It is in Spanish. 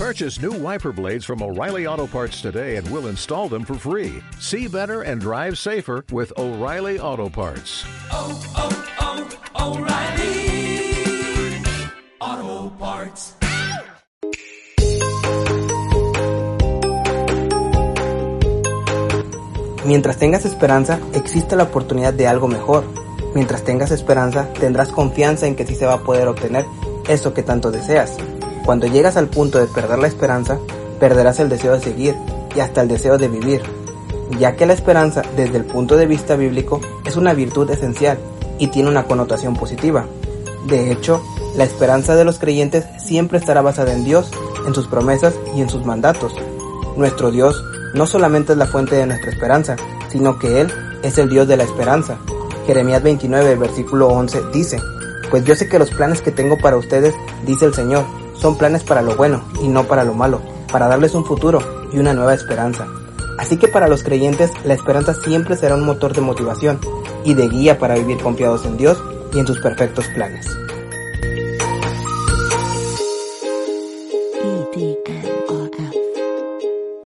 Purchase new wiper blades from O'Reilly Auto Parts today and we'll install them for free. See better and drive safer with O'Reilly Auto Parts. oh, oh, O'Reilly Auto Parts. Mientras tengas esperanza, existe la oportunidad de algo mejor. Mientras tengas esperanza, tendrás confianza en que sí se va a poder obtener eso que tanto deseas. Cuando llegas al punto de perder la esperanza, perderás el deseo de seguir y hasta el deseo de vivir, ya que la esperanza, desde el punto de vista bíblico, es una virtud esencial y tiene una connotación positiva. De hecho, la esperanza de los creyentes siempre estará basada en Dios, en sus promesas y en sus mandatos. Nuestro Dios no solamente es la fuente de nuestra esperanza, sino que Él es el Dios de la esperanza. Jeremías 29, versículo 11 dice, Pues yo sé que los planes que tengo para ustedes, dice el Señor, son planes para lo bueno y no para lo malo, para darles un futuro y una nueva esperanza. Así que para los creyentes la esperanza siempre será un motor de motivación y de guía para vivir confiados en Dios y en sus perfectos planes.